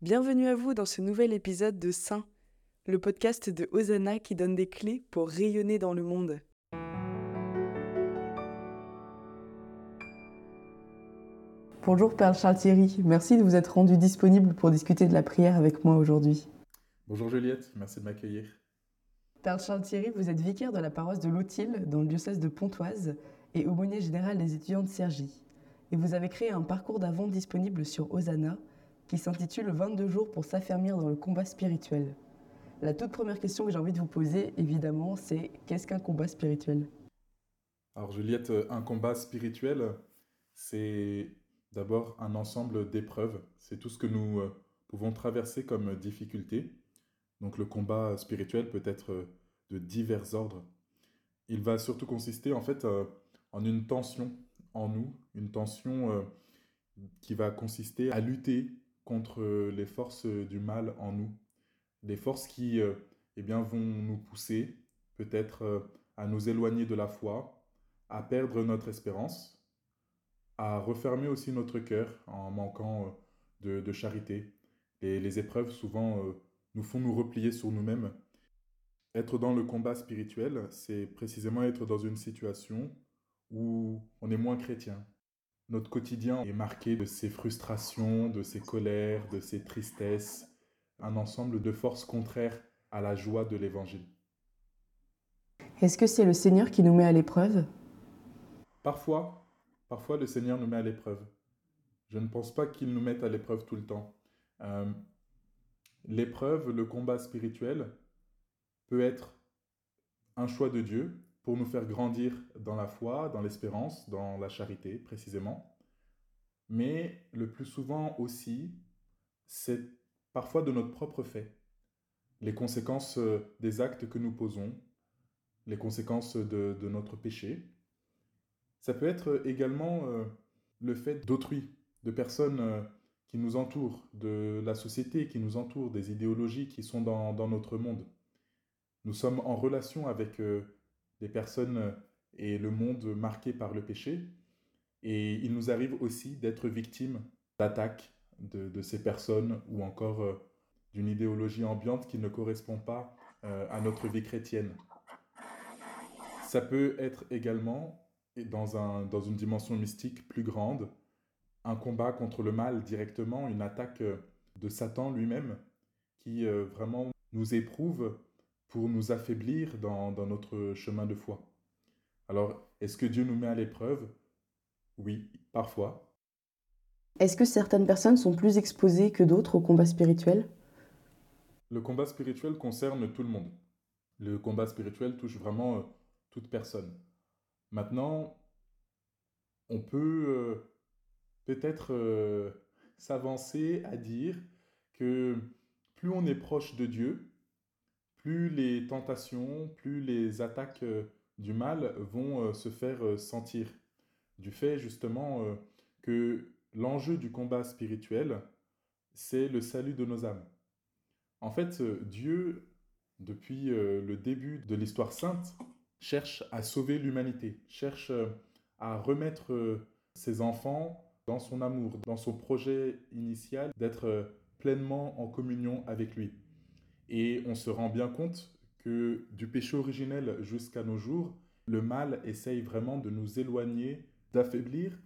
Bienvenue à vous dans ce nouvel épisode de Saint, le podcast de Hosanna qui donne des clés pour rayonner dans le monde. Bonjour Perle Charles Thierry, merci de vous être rendu disponible pour discuter de la prière avec moi aujourd'hui. Bonjour Juliette, merci de m'accueillir. Perle Charles Thierry, vous êtes vicaire de la paroisse de Lautil dans le diocèse de Pontoise et aumônier général des étudiants de Cergy. Et vous avez créé un parcours d'avant disponible sur Hosanna qui s'intitule 22 jours pour s'affermir dans le combat spirituel. La toute première question que j'ai envie de vous poser, évidemment, c'est qu'est-ce qu'un combat spirituel? Alors Juliette, un combat spirituel, c'est d'abord un ensemble d'épreuves. C'est tout ce que nous euh, pouvons traverser comme difficulté. Donc le combat spirituel peut être de divers ordres. Il va surtout consister en fait euh, en une tension en nous, une tension euh, qui va consister à lutter contre les forces du mal en nous, des forces qui euh, eh bien, vont nous pousser peut-être euh, à nous éloigner de la foi, à perdre notre espérance, à refermer aussi notre cœur en manquant euh, de, charité. Et les épreuves souvent nous font nous replier sur nous-mêmes. Être dans le combat spirituel, c'est précisément être dans une situation où on est moins chrétien, notre quotidien est marqué de ces frustrations, de ces colères, de ces tristesses, un ensemble de forces contraires à la joie de l'Évangile. Est-ce que c'est le Seigneur qui nous met à l'épreuve? Parfois, parfois le Seigneur nous met à l'épreuve. Je ne pense pas qu'il nous mette à l'épreuve tout le temps. Euh, l'épreuve, le combat spirituel, peut être un choix de Dieu pour nous faire grandir dans la foi, dans l'espérance, dans la charité précisément. Mais le plus souvent aussi, c'est parfois de notre propre fait. Les conséquences euh, des actes que nous posons, les conséquences de, notre péché. Ça peut être également euh, le fait d'autrui, de personnes euh, qui nous entourent, de la société qui nous entoure, des idéologies qui sont dans, dans notre monde. Nous sommes en relation avec des personnes euh, et le monde marqué par le péché. Et il nous arrive aussi d'être victimes d'attaques de, ces personnes ou encore euh, d'une idéologie ambiante qui ne correspond pas euh, à notre vie chrétienne. Ça peut être également, dans, un, dans une dimension mystique plus grande, un combat contre le mal directement, une attaque de Satan lui-même qui vraiment nous éprouve pour nous affaiblir dans, notre chemin de foi. Alors, est-ce que Dieu nous met à l'épreuve? Oui, parfois. Est-ce que certaines personnes sont plus exposées que d'autres au combat spirituel? Le combat spirituel concerne tout le monde. Le combat spirituel touche vraiment euh, toute personne. Maintenant, on peut euh, peut-être euh, s'avancer à dire que plus on est proche de Dieu, plus les tentations, plus les attaques euh, du mal vont euh, se faire euh, sentir. Du fait justement que l'enjeu du combat spirituel, c'est le salut de nos âmes. En fait, Dieu, depuis le début de l'histoire sainte, cherche à sauver l'humanité, cherche à remettre ses enfants dans son amour, dans son projet initial d'être pleinement en communion avec lui. Et on se rend bien compte que du péché originel jusqu'à nos jours, le mal essaye vraiment de nous éloigner, d'affaiblir,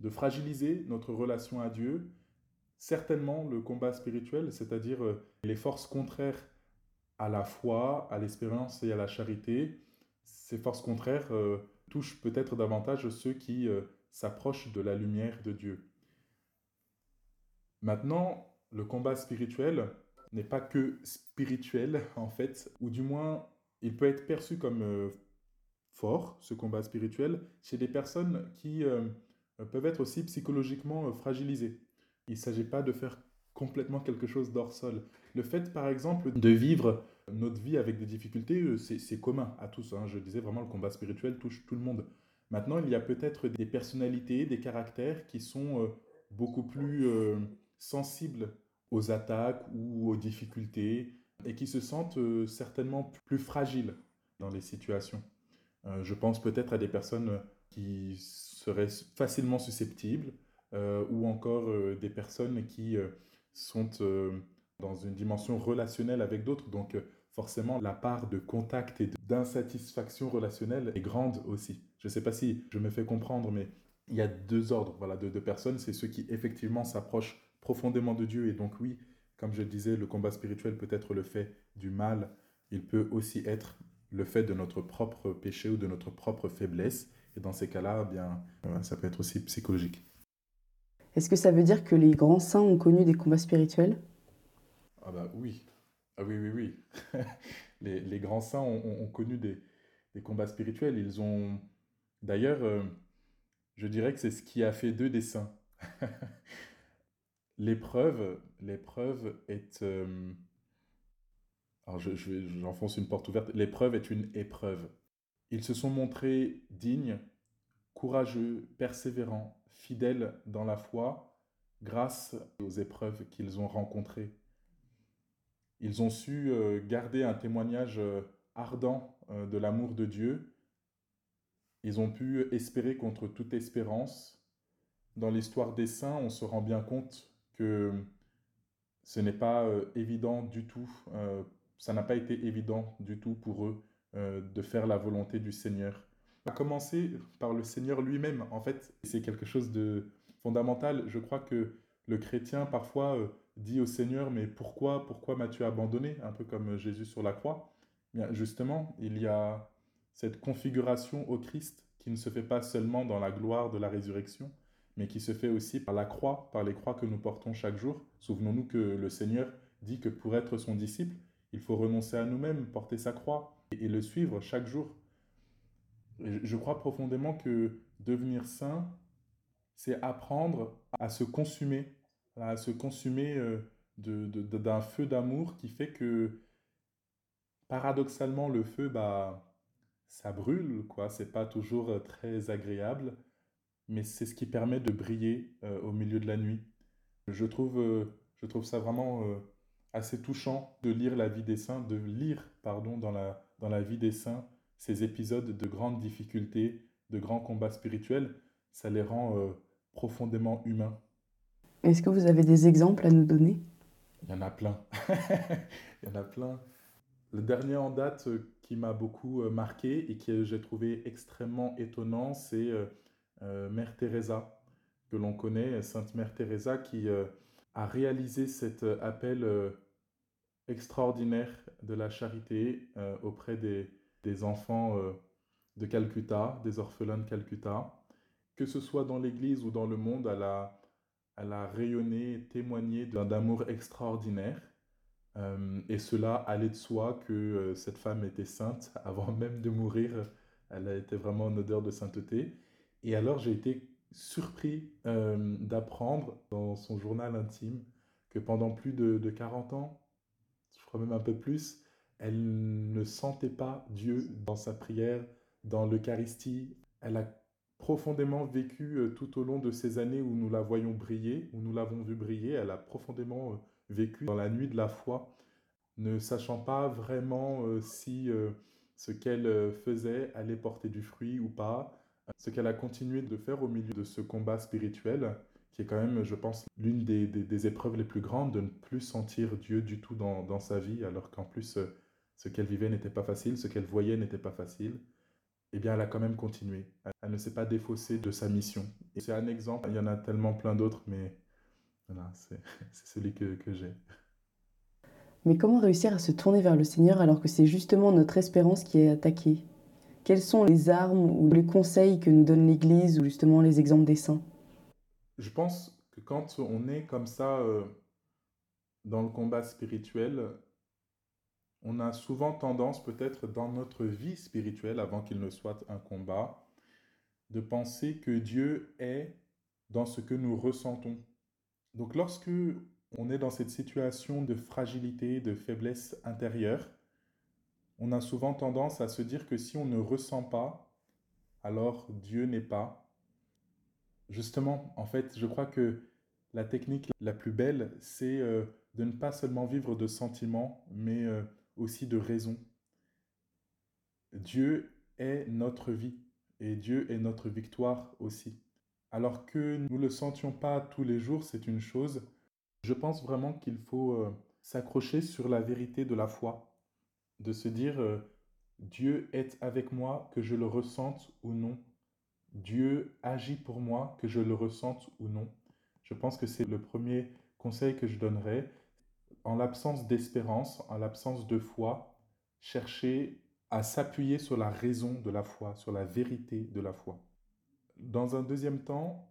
de fragiliser notre relation à Dieu. Certainement le combat spirituel, c'est-à-dire euh, les forces contraires à la foi, à l'espérance et à la charité, ces forces contraires euh, touchent peut-être davantage ceux qui euh, s'approchent de la lumière de Dieu. Maintenant, le combat spirituel, n'est pas que spirituel, en fait, ou du moins, il peut être perçu comme euh, fort, ce combat spirituel, chez des personnes qui euh, peuvent être aussi psychologiquement euh, fragilisées. Il ne s'agit pas de faire complètement quelque chose d'hors sol. Le fait, par exemple, de vivre notre vie avec des difficultés, c'est commun à tous. Hein. Je disais vraiment, le combat spirituel touche tout le monde. Maintenant, il y a peut-être des personnalités, des caractères qui sont beaucoup plus sensibles aux attaques ou aux difficultés et qui se sentent euh, certainement plus fragiles dans les situations. Euh, je pense peut-être à des personnes qui seraient facilement susceptibles euh, ou encore des personnes qui sont dans une dimension relationnelle avec d'autres. Donc forcément, la part de contact et d'insatisfaction relationnelle est grande aussi. Je ne sais pas si je me fais comprendre, mais il y a deux ordres voilà, de, de personnes. C'est ceux qui effectivement s'approchent profondément de Dieu. Et donc oui, comme je le disais, le combat spirituel peut être le fait du mal. Il peut aussi être le fait de notre propre péché ou de notre propre faiblesse. Et dans ces cas-là, eh bien, ça peut être aussi psychologique. Est-ce que ça veut dire que les grands saints ont connu des combats spirituels? Ah bah oui. Ah oui, oui, oui. les, les, grands saints ont, connu des, des, combats spirituels. Ils ont... D'ailleurs, euh, je dirais que c'est ce qui a fait d'eux des saints. l'épreuve, l'épreuve est... Euh, alors je, j'enfonce une porte ouverte. L'épreuve est une épreuve. Ils se sont montrés dignes, courageux, persévérants, fidèles dans la foi grâce aux épreuves qu'ils ont rencontrées. Ils ont su euh, garder un témoignage euh, ardent de l'amour de Dieu. Ils ont pu espérer contre toute espérance. Dans l'histoire des saints, on se rend bien compte que ce n'est pas évident du tout ça n'a pas été évident du tout pour eux euh, de faire la volonté du Seigneur. À commencer par le Seigneur lui-même, en fait, c'est quelque chose de fondamental. Je crois que le chrétien parfois euh, dit au Seigneur, mais pourquoi, pourquoi m'as-tu abandonné? Un peu comme Jésus sur la croix. Bien, justement, il y a cette configuration au Christ qui ne se fait pas seulement dans la gloire de la résurrection, mais qui se fait aussi par la croix, par les croix que nous portons chaque jour. Souvenons-nous que le Seigneur dit que pour être son disciple, il faut renoncer à nous-mêmes, porter sa croix et, le suivre chaque jour. je crois profondément que devenir saint, c'est apprendre à se consumer, à se consumer euh, d'un feu d'amour qui fait que, paradoxalement, le feu, bah, ça brûle, quoi. C'est pas toujours euh, très agréable, mais c'est ce qui permet de briller euh, au milieu de la nuit. Je trouve, je trouve ça vraiment assez touchant de lire la vie des saints, de lire, pardon, dans la, dans la vie des saints, ces épisodes de grandes difficultés, de grands combats spirituels. Ça les rend euh, profondément humains. Est-ce que vous avez des exemples à nous donner? Il y en a plein. Il y en a plein. Le dernier en date euh, qui m'a beaucoup euh, marqué et que j'ai trouvé extrêmement étonnant, c'est Mère Teresa, que l'on connaît, Sainte Mère Teresa, qui a réalisé cet euh, appel euh, extraordinaire de la charité euh, auprès des, enfants de Calcutta, des orphelins de Calcutta. Que ce soit dans l'Église ou dans le monde, elle a, elle a rayonné, témoigné d'un amour extraordinaire. et cela allait de soi que cette femme était sainte avant même de mourir. Elle a été vraiment en odeur de sainteté. Et alors j'ai été surpris euh, d'apprendre dans son journal intime que pendant plus de, de, 40 ans, je crois même un peu plus, elle ne sentait pas Dieu dans sa prière, dans l'Eucharistie. Elle a profondément vécu euh, tout au long de ces années où nous la voyons briller, où nous l'avons vu briller. Elle a profondément euh, vécu dans la nuit de la foi, ne sachant pas vraiment si ce qu'elle faisait allait porter du fruit ou pas, ce qu'elle a continué de faire au milieu de ce combat spirituel, qui est quand même, je pense, l'une des, des, épreuves les plus grandes, de ne plus sentir Dieu du tout dans, dans sa vie, alors qu'en plus, euh, ce qu'elle vivait n'était pas facile, ce qu'elle voyait n'était pas facile, eh bien, elle a quand même continué. Elle ne s'est pas défaussée de sa mission. C'est un exemple, il y en a tellement plein d'autres, mais voilà, c'est celui que, que j'ai. Mais comment réussir à se tourner vers le Seigneur alors que c'est justement notre espérance qui est attaquée? Quelles sont les armes ou les conseils que nous donne l'Église ou justement les exemples des saints? Je pense que quand on est comme ça euh, dans le combat spirituel, on a souvent tendance peut-être dans notre vie spirituelle, avant qu'il ne soit un combat, de penser que Dieu est dans ce que nous ressentons. Donc lorsque on est dans cette situation de fragilité, de faiblesse intérieure, on a souvent tendance à se dire que si on ne ressent pas, alors Dieu n'est pas. Justement, en fait, je crois que la technique la plus belle, c'est euh, de ne pas seulement vivre de sentiments, mais euh, aussi de raison. Dieu est notre vie et Dieu est notre victoire aussi. Alors que nous ne le sentions pas tous les jours, c'est une chose, Je pense vraiment qu'il faut euh, s'accrocher sur la vérité de la foi, de se dire euh, Dieu est avec moi, que je le ressente ou non. Dieu agit pour moi, que je le ressente ou non. Je pense que c'est le premier conseil que je donnerais. En l'absence d'espérance, en l'absence de foi, chercher à s'appuyer sur la raison de la foi, sur la vérité de la foi. Dans un deuxième temps,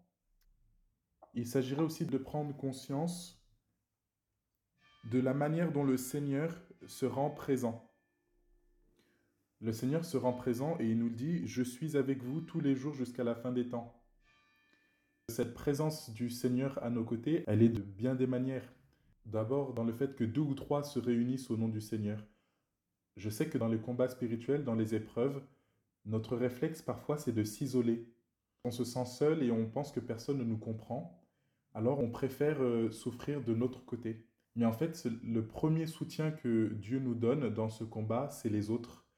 il s'agirait aussi de prendre conscience de la manière dont le Seigneur se rend présent. Le Seigneur se rend présent et il nous dit, je suis avec vous tous les jours jusqu'à la fin des temps. Cette présence du Seigneur à nos côtés, elle est de bien des manières. D'abord dans le fait que deux ou trois se réunissent au nom du Seigneur. Je sais que dans les combats spirituels, dans les épreuves, notre réflexe parfois c'est de s'isoler. On se sent seul et on pense que personne ne nous comprend. Alors on préfère euh, souffrir de notre côté. Mais en fait, le premier soutien que Dieu nous donne dans ce combat, c'est les autres.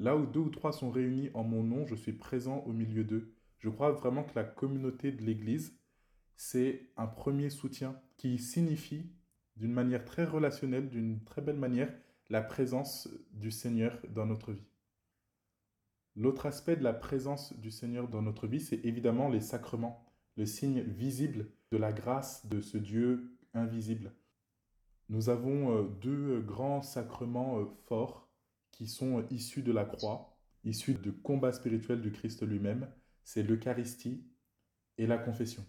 Là où deux ou trois sont réunis en mon nom, je suis présent au milieu d'eux. Je crois vraiment que la communauté de l'Église, c'est un premier soutien qui signifie d'une manière très relationnelle, d'une très belle manière, la présence du Seigneur dans notre vie. L'autre aspect de la présence du Seigneur dans notre vie, c'est évidemment les sacrements, le signe visible de la grâce de ce Dieu invisible. Nous avons euh, deux grands sacrements euh, forts qui sont issus de la croix, issus du combat spirituel du Christ lui-même. C'est l'Eucharistie et la confession.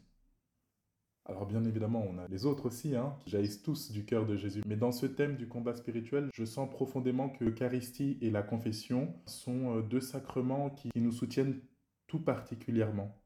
Alors bien évidemment, on a les autres aussi, hein, qui jaillissent tous du cœur de Jésus. Mais dans ce thème du combat spirituel, je sens profondément que l'Eucharistie et la confession sont euh, deux sacrements qui nous soutiennent tout particulièrement.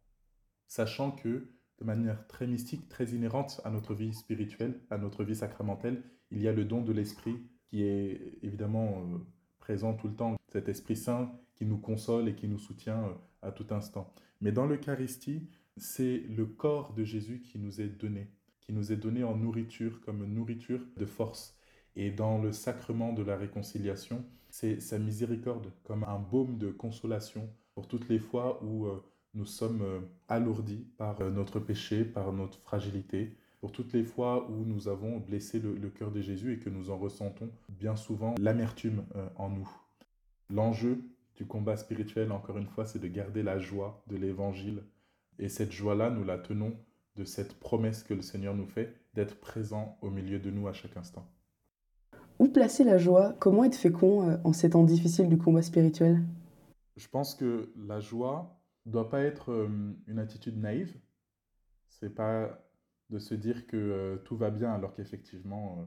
Sachant que de manière très mystique, très inhérente à notre vie spirituelle, à notre vie sacramentelle. Il y a le don de l'Esprit qui est évidemment euh, présent tout le temps, cet Esprit Saint qui nous console et qui nous soutient euh, à tout instant. Mais dans l'Eucharistie, c'est le corps de Jésus qui nous est donné, qui nous est donné en nourriture, comme nourriture de force. Et dans le sacrement de la réconciliation, c'est sa miséricorde, comme un baume de consolation pour toutes les fois où... Euh, nous sommes euh, alourdis par notre péché, par notre fragilité, pour toutes les fois où nous avons blessé le, cœur de Jésus et que nous en ressentons bien souvent l'amertume euh, en nous. L'enjeu du combat spirituel, encore une fois, c'est de garder la joie de l'évangile. Et cette joie-là, nous la tenons de cette promesse que le Seigneur nous fait d'être présent au milieu de nous à chaque instant. Où placer la joie? Comment être fécond en ces temps difficiles du combat spirituel? Je pense que la joie, doit pas être euh, une attitude naïve. C'est pas de se dire que euh, tout va bien alors qu'effectivement euh,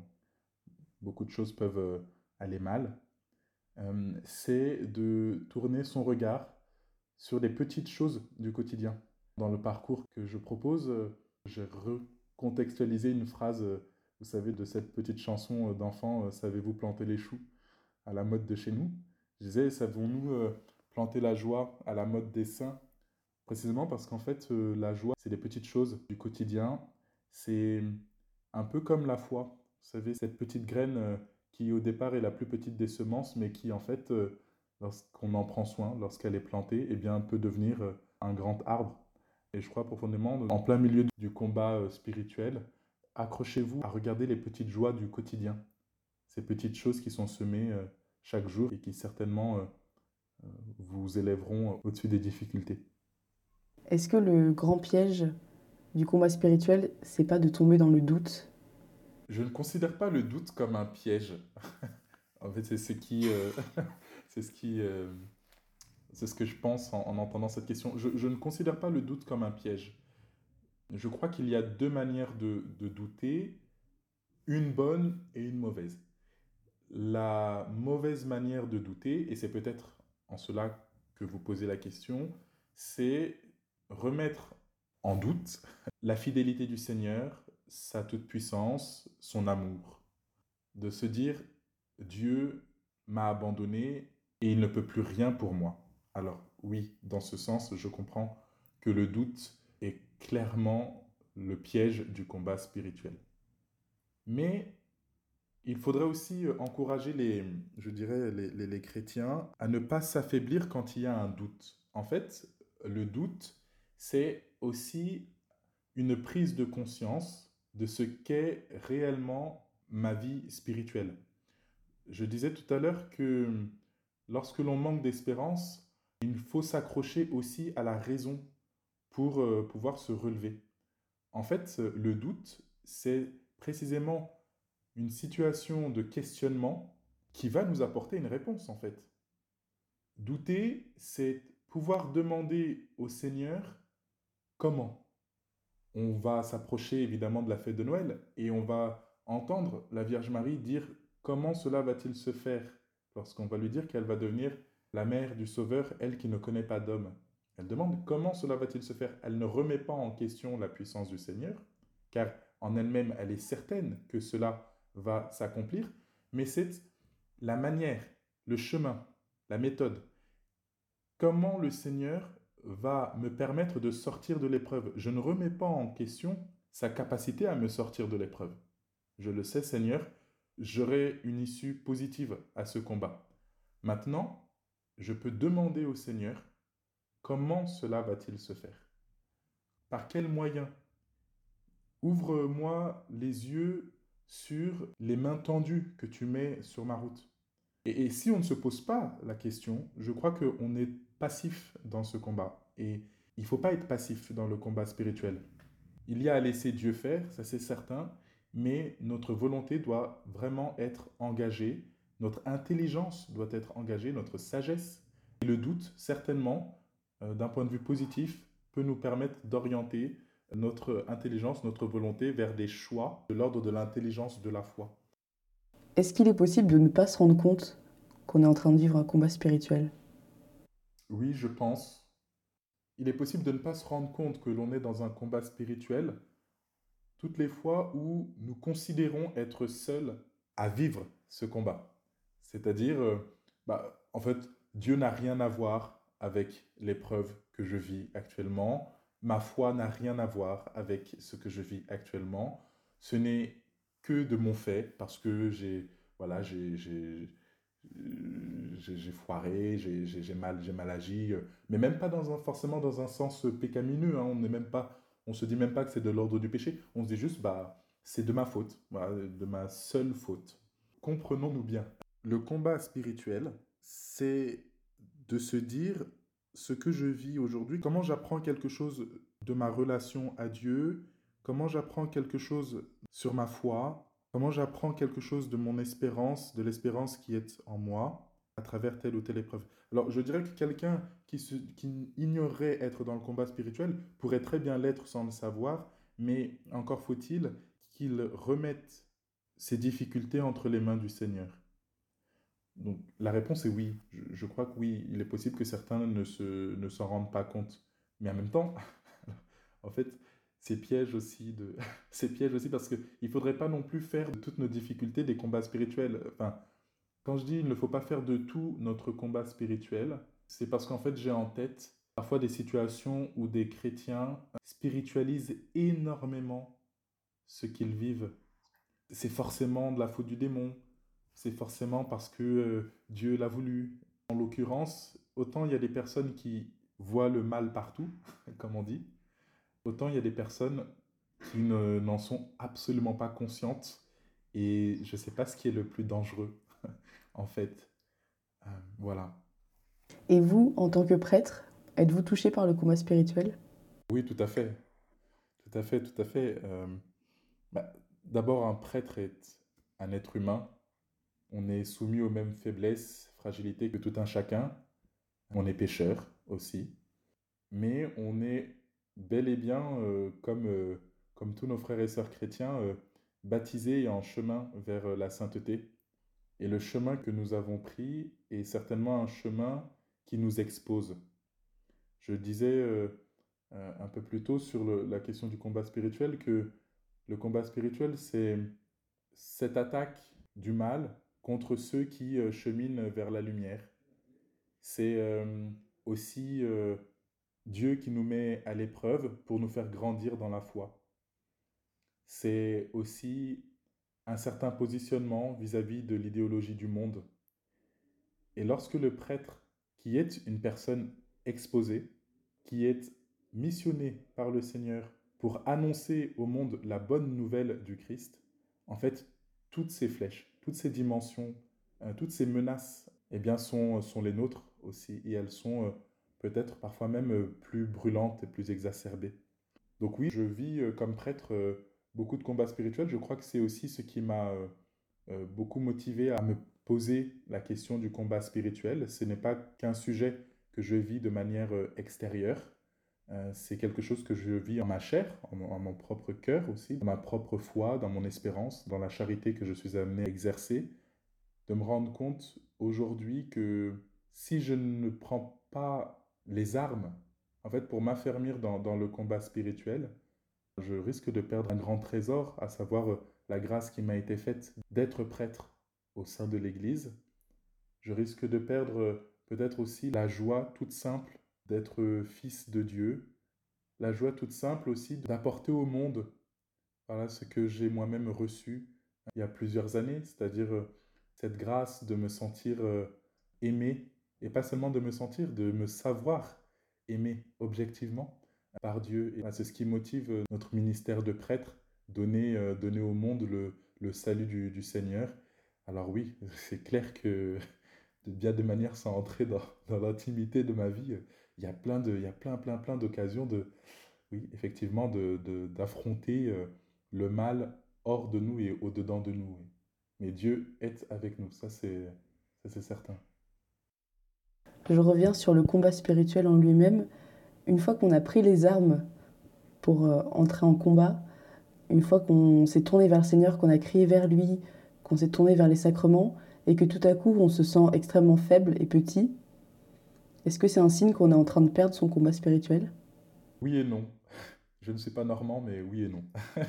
beaucoup de choses peuvent aller mal. c'est de tourner son regard sur les petites choses du quotidien. Dans le parcours que je propose, j'ai recontextualisé une phrase, vous savez, de cette petite chanson d'enfant, Savez-vous planter les choux? à la mode de chez nous Je disais, savons-nous planter la joie à la mode des saints? Précisément parce qu'en fait, euh, la joie, c'est des petites choses du quotidien. C'est un peu comme la foi. Vous savez, cette petite graine euh, qui au départ est la plus petite des semences, mais qui en fait, euh, lorsqu'on en prend soin, lorsqu'elle est plantée, eh bien, peut devenir un grand arbre. Et je crois profondément, en plein milieu du combat spirituel, accrochez-vous à regarder les petites joies du quotidien. Ces petites choses qui sont semées chaque jour et qui certainement vous élèveront au-dessus des difficultés. Est-ce que le grand piège du combat spirituel, c'est pas de tomber dans le doute Je ne considère pas le doute comme un piège. en fait, c'est ce qui, euh, c'est ce qui, euh, c'est ce que je pense en, entendant cette question. Je, ne considère pas le doute comme un piège. Je crois qu'il y a deux manières de, de douter, une bonne et une mauvaise. La mauvaise manière de douter, et c'est peut-être en cela que vous posez la question, c'est remettre en doute la fidélité du Seigneur, sa toute-puissance, son amour. De se dire, Dieu m'a abandonné et il ne peut plus rien pour moi. Alors oui, dans ce sens, je comprends que le doute est clairement le piège du combat spirituel. Mais il faudrait aussi encourager les, je dirais, les, les chrétiens à ne pas s'affaiblir quand il y a un doute. En fait, le doute c'est aussi une prise de conscience de ce qu'est réellement ma vie spirituelle. Je disais tout à l'heure que lorsque l'on manque d'espérance, il faut s'accrocher aussi à la raison pour euh, pouvoir se relever. En fait, le doute, c'est précisément une situation de questionnement qui va nous apporter une réponse, en fait. Douter, c'est pouvoir demander au Seigneur comment. On va s'approcher évidemment de la fête de Noël et on va entendre la Vierge Marie dire comment cela va-t-il se faire lorsqu'on va lui dire qu'elle va devenir la mère du Sauveur, elle qui ne connaît pas d'homme. Elle demande comment cela va-t-il se faire. Elle ne remet pas en question la puissance du Seigneur, car en elle-même, elle est certaine que cela va s'accomplir, mais c'est la manière, le chemin, la méthode. Comment le Seigneur va me permettre de sortir de l'épreuve. Je ne remets pas en question sa capacité à me sortir de l'épreuve. Je le sais, Seigneur, j'aurai une issue positive à ce combat. Maintenant, je peux demander au Seigneur comment cela va-t-il se faire? Par quels moyens Ouvre-moi les yeux sur les mains tendues que tu mets sur ma route. Et, si on ne se pose pas la question, je crois qu'on est passif dans ce combat. Et il ne faut pas être passif dans le combat spirituel. Il y a à laisser Dieu faire, ça c'est certain, mais notre volonté doit vraiment être engagée, notre intelligence doit être engagée, notre sagesse. Et le doute, certainement, euh, d'un point de vue positif, peut nous permettre d'orienter notre intelligence, notre volonté vers des choix de l'ordre de l'intelligence de la foi. Est-ce qu'il est possible de ne pas se rendre compte qu'on est en train de vivre un combat spirituel? Oui, je pense. Il est possible de ne pas se rendre compte que l'on est dans un combat spirituel toutes les fois où nous considérons être seuls à vivre ce combat. C'est-à-dire, euh, bah, en fait, Dieu n'a rien à voir avec l'épreuve que je vis actuellement. Ma foi n'a rien à voir avec ce que je vis actuellement. Ce n'est que de mon fait parce que j'ai voilà, j'ai j'ai foiré, j'ai mal, mal agi, mais même pas dans un, forcément dans un sens pécamineux. Hein. on n'est même pas, on se dit même pas que c'est de l'ordre du péché. On se dit juste, bah, c'est de ma faute, de ma seule faute. Comprenons-nous bien. Le combat spirituel, c'est de se dire ce que je vis aujourd'hui, comment j'apprends quelque chose de ma relation à Dieu, comment j'apprends quelque chose sur ma foi, Comment j'apprends quelque chose de mon espérance, de l'espérance qui est en moi, à travers telle ou telle épreuve Alors, je dirais que quelqu'un qui, qui ignorerait être dans le combat spirituel pourrait très bien l'être sans le savoir, mais encore faut-il qu'il remette ses difficultés entre les mains du Seigneur. Donc, la réponse est oui. Je, crois que oui, il est possible que certains ne s'en se, ne rendent pas compte. Mais en même temps, en fait, ces pièges aussi de ces pièges aussi parce que il faudrait pas non plus faire de toutes nos difficultés des combats spirituels. Enfin quand je dis il ne faut pas faire de tout notre combat spirituel c'est parce qu'en fait j'ai en tête parfois des situations où des chrétiens spiritualisent énormément ce qu'ils vivent. C'est forcément de la faute du démon. C'est forcément parce que euh, Dieu l'a voulu. En l'occurrence autant il y a des personnes qui voient le mal partout comme on dit Autant il y a des personnes qui n'en sont absolument pas conscientes et je ne sais pas ce qui est le plus dangereux en fait. Euh, voilà. Et vous, en tant que prêtre, êtes-vous touché par le combat spirituel? Oui, tout à fait. Tout à fait, tout à fait. Euh, bah, D'abord, un prêtre est un être humain. On est soumis aux mêmes faiblesses, fragilités que tout un chacun. On est pécheur aussi. Mais on est bel et bien, euh, comme, euh, comme tous nos frères et sœurs chrétiens, euh, baptisés et en chemin vers la sainteté. Et le chemin que nous avons pris est certainement un chemin qui nous expose. Je disais un peu plus tôt sur la question du combat spirituel que le combat spirituel, c'est cette attaque du mal contre ceux qui cheminent vers la lumière. C'est aussi Dieu qui nous met à l'épreuve pour nous faire grandir dans la foi. C'est aussi un certain positionnement vis-à-vis de l'idéologie du monde. Et lorsque le prêtre, qui est une personne exposée, qui est missionné par le Seigneur pour annoncer au monde la bonne nouvelle du Christ, en fait, toutes ces flèches, toutes ces dimensions, euh, toutes ces menaces, eh bien, sont, sont les nôtres aussi, et elles sont euh, peut-être parfois même euh, plus brûlantes et plus exacerbées. Donc oui, je vis comme prêtre beaucoup de combats spirituels. Je crois que c'est aussi ce qui m'a beaucoup motivé à me poser la question du combat spirituel. Ce n'est pas qu'un sujet que je vis de manière extérieure, euh, c'est quelque chose que je vis en ma chair, en, mon propre cœur aussi, dans ma propre foi, dans mon espérance, dans la charité que je suis amené à exercer, de me rendre compte aujourd'hui que si je ne prends pas les armes, en fait, pour m'affermir dans, dans, le combat spirituel, je risque de perdre un grand trésor, à savoir euh, la grâce qui m'a été faite d'être prêtre au sein de l'Église. Je risque de perdre euh, peut-être aussi la joie toute simple d'être fils de Dieu, la joie toute simple aussi d'apporter au monde voilà, ce que j'ai moi-même reçu il y a plusieurs années, c'est-à-dire euh, cette grâce de me sentir euh, aimé, et pas seulement de me sentir, de me savoir aimé objectivement par Dieu. Et c'est ce qui motive euh, notre ministère de prêtre, donner, donner au monde le, salut du, Seigneur. Alors oui, c'est clair que de bien de manière sans entrer dans, dans l'intimité de ma vie, il y a plein de, il y a plein, plein, plein d'occasions de, oui, effectivement, de, d'affronter euh, le mal hors de nous et au-dedans de nous. Mais Dieu est avec nous, ça c'est certain. Je reviens sur le combat spirituel en lui-même. Une fois qu'on a pris les armes pour euh, entrer en combat, une fois qu'on s'est tourné vers le Seigneur, qu'on a crié vers lui, qu'on s'est tourné vers les sacrements, et que tout à coup on se sent extrêmement faible et petit, est-ce que c'est un signe qu'on est en train de perdre son combat spirituel? Oui et non. Je ne suis pas normand, mais oui et non.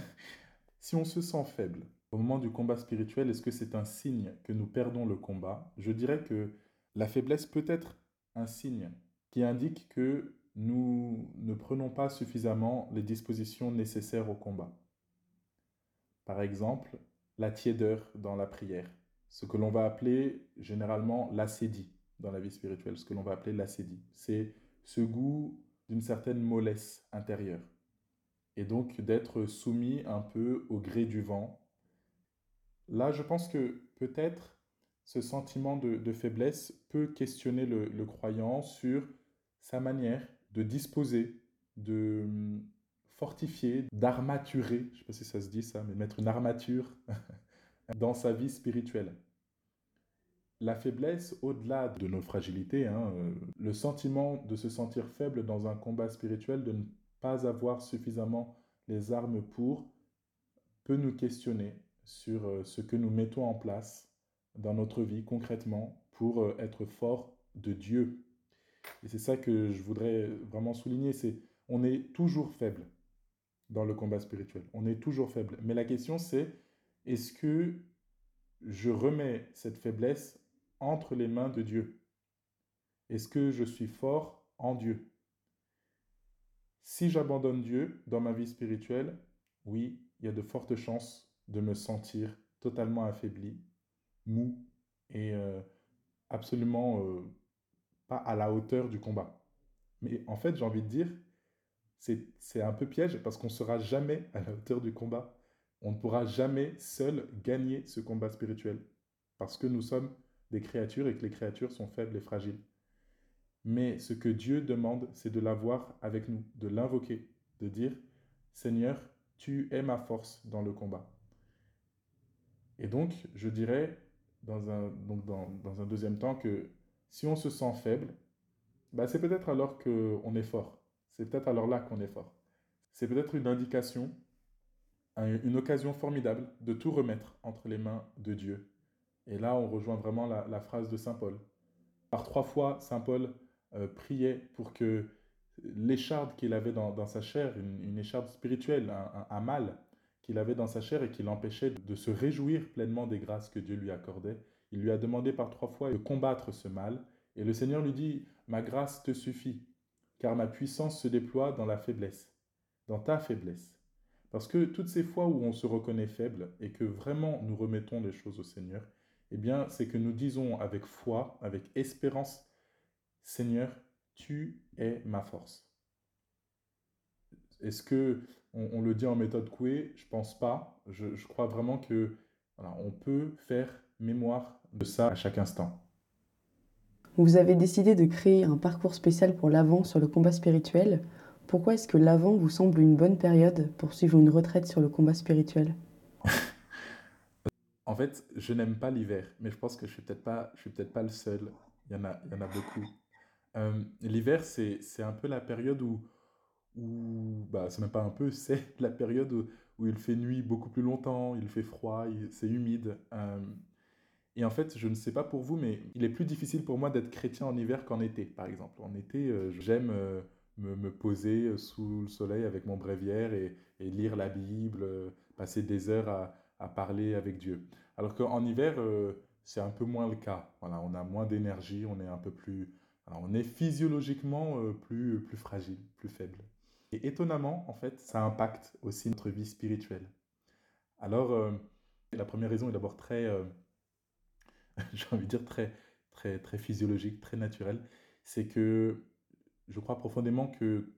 si on se sent faible au moment du combat spirituel, est-ce que c'est un signe que nous perdons le combat? Je dirais que la faiblesse peut être un signe qui indique que nous ne prenons pas suffisamment les dispositions nécessaires au combat. Par exemple, la tiédeur dans la prière, ce que l'on va appeler généralement l'acédie dans la vie spirituelle, ce que l'on va appeler l'acédie. C'est ce goût d'une certaine mollesse intérieure. Et donc d'être soumis un peu au gré du vent. Là, je pense que peut-être ce sentiment de, faiblesse peut questionner le, croyant sur sa manière de disposer, de hum, fortifier, d'armaturer, je ne sais pas si ça se dit ça, mais mettre une armature dans sa vie spirituelle. La faiblesse, au-delà de nos fragilités, hein, euh, le sentiment de se sentir faible dans un combat spirituel, de ne pas avoir suffisamment les armes pour, peut nous questionner sur euh, ce que nous mettons en place dans notre vie concrètement pour euh, être fort de Dieu. Et c'est ça que je voudrais vraiment souligner, c'est on est toujours faible dans le combat spirituel. On est toujours faible. Mais la question c'est, est-ce que je remets cette faiblesse entre les mains de Dieu? Est-ce que je suis fort en Dieu? Si j'abandonne Dieu dans ma vie spirituelle, oui, il y a de fortes chances de me sentir totalement affaibli, mou et euh, absolument euh, pas à la hauteur du combat. Mais en fait, j'ai envie de dire, c'est un peu piège parce qu'on ne sera jamais à la hauteur du combat. On ne pourra jamais seul gagner ce combat spirituel parce que nous sommes des créatures et que les créatures sont faibles et fragiles. Mais ce que Dieu demande, c'est de l'avoir avec nous, de l'invoquer, de dire, Seigneur, tu es ma force dans le combat. Et donc, je dirais, dans un, donc dans, un deuxième temps, que si on se sent faible, bah c'est peut-être alors qu'on est fort. C'est peut-être alors là qu'on est fort. C'est peut-être une indication, une occasion formidable de tout remettre entre les mains de Dieu et là, on rejoint vraiment la, phrase de Saint Paul. Par trois fois, Saint Paul euh, priait pour que l'écharde qu'il avait dans, sa chair, une, écharde spirituelle, un, mal qu'il avait dans sa chair et qui l'empêchait de se réjouir pleinement des grâces que Dieu lui accordait, il lui a demandé par trois fois de combattre ce mal. Et le Seigneur lui dit, ma grâce te suffit, car ma puissance se déploie dans la faiblesse, dans ta faiblesse. Parce que toutes ces fois où on se reconnaît faible et que vraiment nous remettons les choses au Seigneur, eh bien, c'est que nous disons avec foi, avec espérance, Seigneur, tu es ma force. Est-ce que on, le dit en méthode Coué, je pense pas. Je, je crois vraiment que voilà, on peut faire mémoire de ça à chaque instant. Vous avez décidé de créer un parcours spécial pour l'Avent sur le combat spirituel. Pourquoi est-ce que l'Avent vous semble une bonne période pour suivre une retraite sur le combat spirituel? En fait, je n'aime pas l'hiver, mais je pense que je suis peut-être pas, je suis peut-être pas le seul. Il y en a, il y en a beaucoup. Euh, l'hiver, c'est, c'est un peu la période où, où bah, c'est même pas un peu, c'est la période où, il fait nuit beaucoup plus longtemps, il fait froid, c'est humide. Euh, et en fait, je ne sais pas pour vous, mais il est plus difficile pour moi d'être chrétien en hiver qu'en été, par exemple. En été, euh, j'aime euh, me, poser sous le soleil avec mon bréviaire et, lire la Bible, passer des heures à, parler avec Dieu. Alors qu'en hiver, c'est un peu moins le cas. Voilà, on a moins d'énergie, on est un peu plus... On est physiologiquement plus, plus fragile, plus faible. Et étonnamment, en fait, ça impacte aussi notre vie spirituelle. Alors, la première raison est d'abord très j'ai envie de dire, très, très, très physiologique, très naturel, c'est que je crois profondément que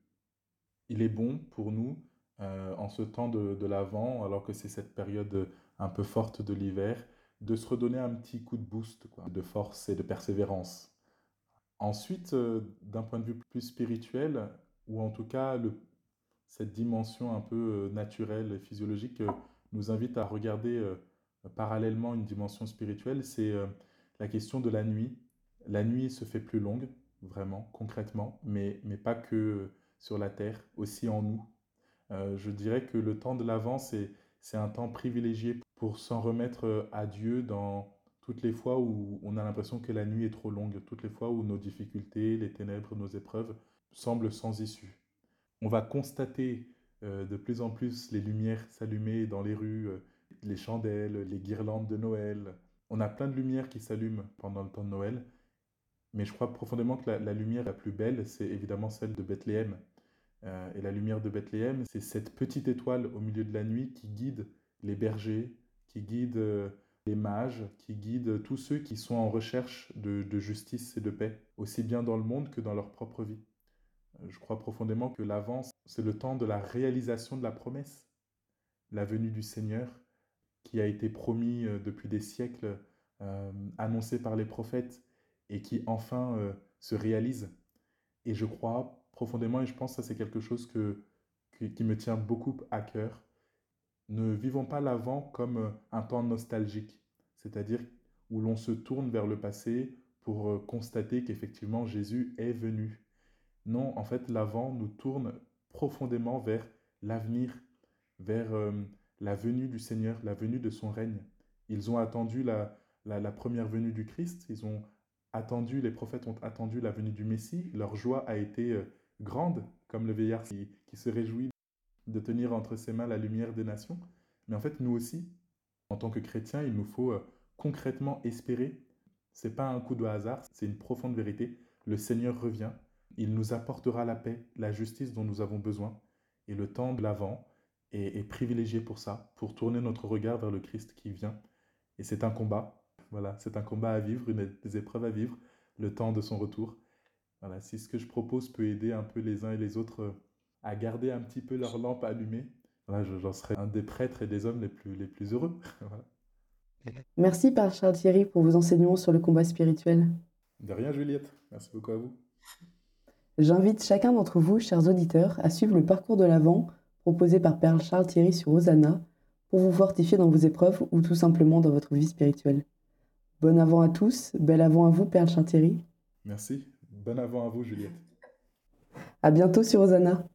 il est bon pour nous, euh, en ce temps de, de l'Avent, alors que c'est cette période un peu forte de l'hiver, de se redonner un petit coup de boost, de force et de persévérance. Ensuite, euh, d'un point de vue plus spirituel, ou en tout cas le, cette dimension un peu euh, naturelle et physiologique nous invite à regarder parallèlement une dimension spirituelle, c'est euh, la question de la nuit. La nuit se fait plus longue, vraiment, concrètement, mais, mais pas que sur la terre, aussi en nous. Euh, je dirais que le temps de l'Avent, c'est, c'est un temps privilégié pour s'en remettre euh, à Dieu dans toutes les fois où on a l'impression que la nuit est trop longue, toutes les fois où nos difficultés, les ténèbres, nos épreuves semblent sans issue. On va constater de plus en plus les lumières s'allumer dans les rues, les chandelles, les guirlandes de Noël. On a plein de lumières qui s'allument pendant le temps de Noël, mais je crois profondément que la, lumière la plus belle, c'est évidemment celle de Bethléem. Euh, et la lumière de Bethléem, c'est cette petite étoile au milieu de la nuit qui guide les bergers, qui guide euh, les mages, qui guide tous ceux qui sont en recherche de, justice et de paix, aussi bien dans le monde que dans leur propre vie. Euh, je crois profondément que l'avance, c'est le temps de la réalisation de la promesse, la venue du Seigneur, qui a été promis euh, depuis des siècles, euh, annoncé par les prophètes et qui enfin euh, se réalise. Et je crois profondément, et je pense que ça c'est quelque chose que, qui me tient beaucoup à cœur, ne vivons pas l'avant comme un temps nostalgique, c'est-à-dire où l'on se tourne vers le passé pour constater qu'effectivement Jésus est venu. Non, en fait, l'avant nous tourne profondément vers l'avenir, vers la venue du Seigneur, la venue de son règne. Ils ont attendu la, la, première venue du Christ, ils ont attendu, les prophètes ont attendu la venue du Messie, leur joie a été euh, grande, comme le vieillard qui, qui se réjouit de tenir entre ses mains la lumière des nations. Mais en fait, nous aussi, en tant que chrétiens, il nous faut euh, concrètement espérer. C'est pas un coup de hasard, c'est une profonde vérité. Le Seigneur revient, il nous apportera la paix, la justice dont nous avons besoin. Et le temps de l'avant, est, privilégié pour ça, pour tourner notre regard vers le Christ qui vient. Et c'est un combat, voilà, c'est un combat à vivre, une, des épreuves à vivre, le temps de son retour. Voilà, si ce que je propose peut aider un peu les uns et les autres euh, à garder un petit peu leur lampe allumée, voilà, j'en serai un des prêtres et des hommes les plus, les plus heureux. voilà. Merci Père Charles Thierry pour vos enseignements sur le combat spirituel. De rien Juliette, merci beaucoup à vous. J'invite chacun d'entre vous, chers auditeurs, à suivre le parcours de l'Avent proposé par Perle Charles Thierry sur Hosanna pour vous fortifier dans vos épreuves ou tout simplement dans votre vie spirituelle. Bon avant à tous, bel avant à vous Perle Charles Thierry. Merci, bon avant à vous Juliette. À bientôt sur Hosanna.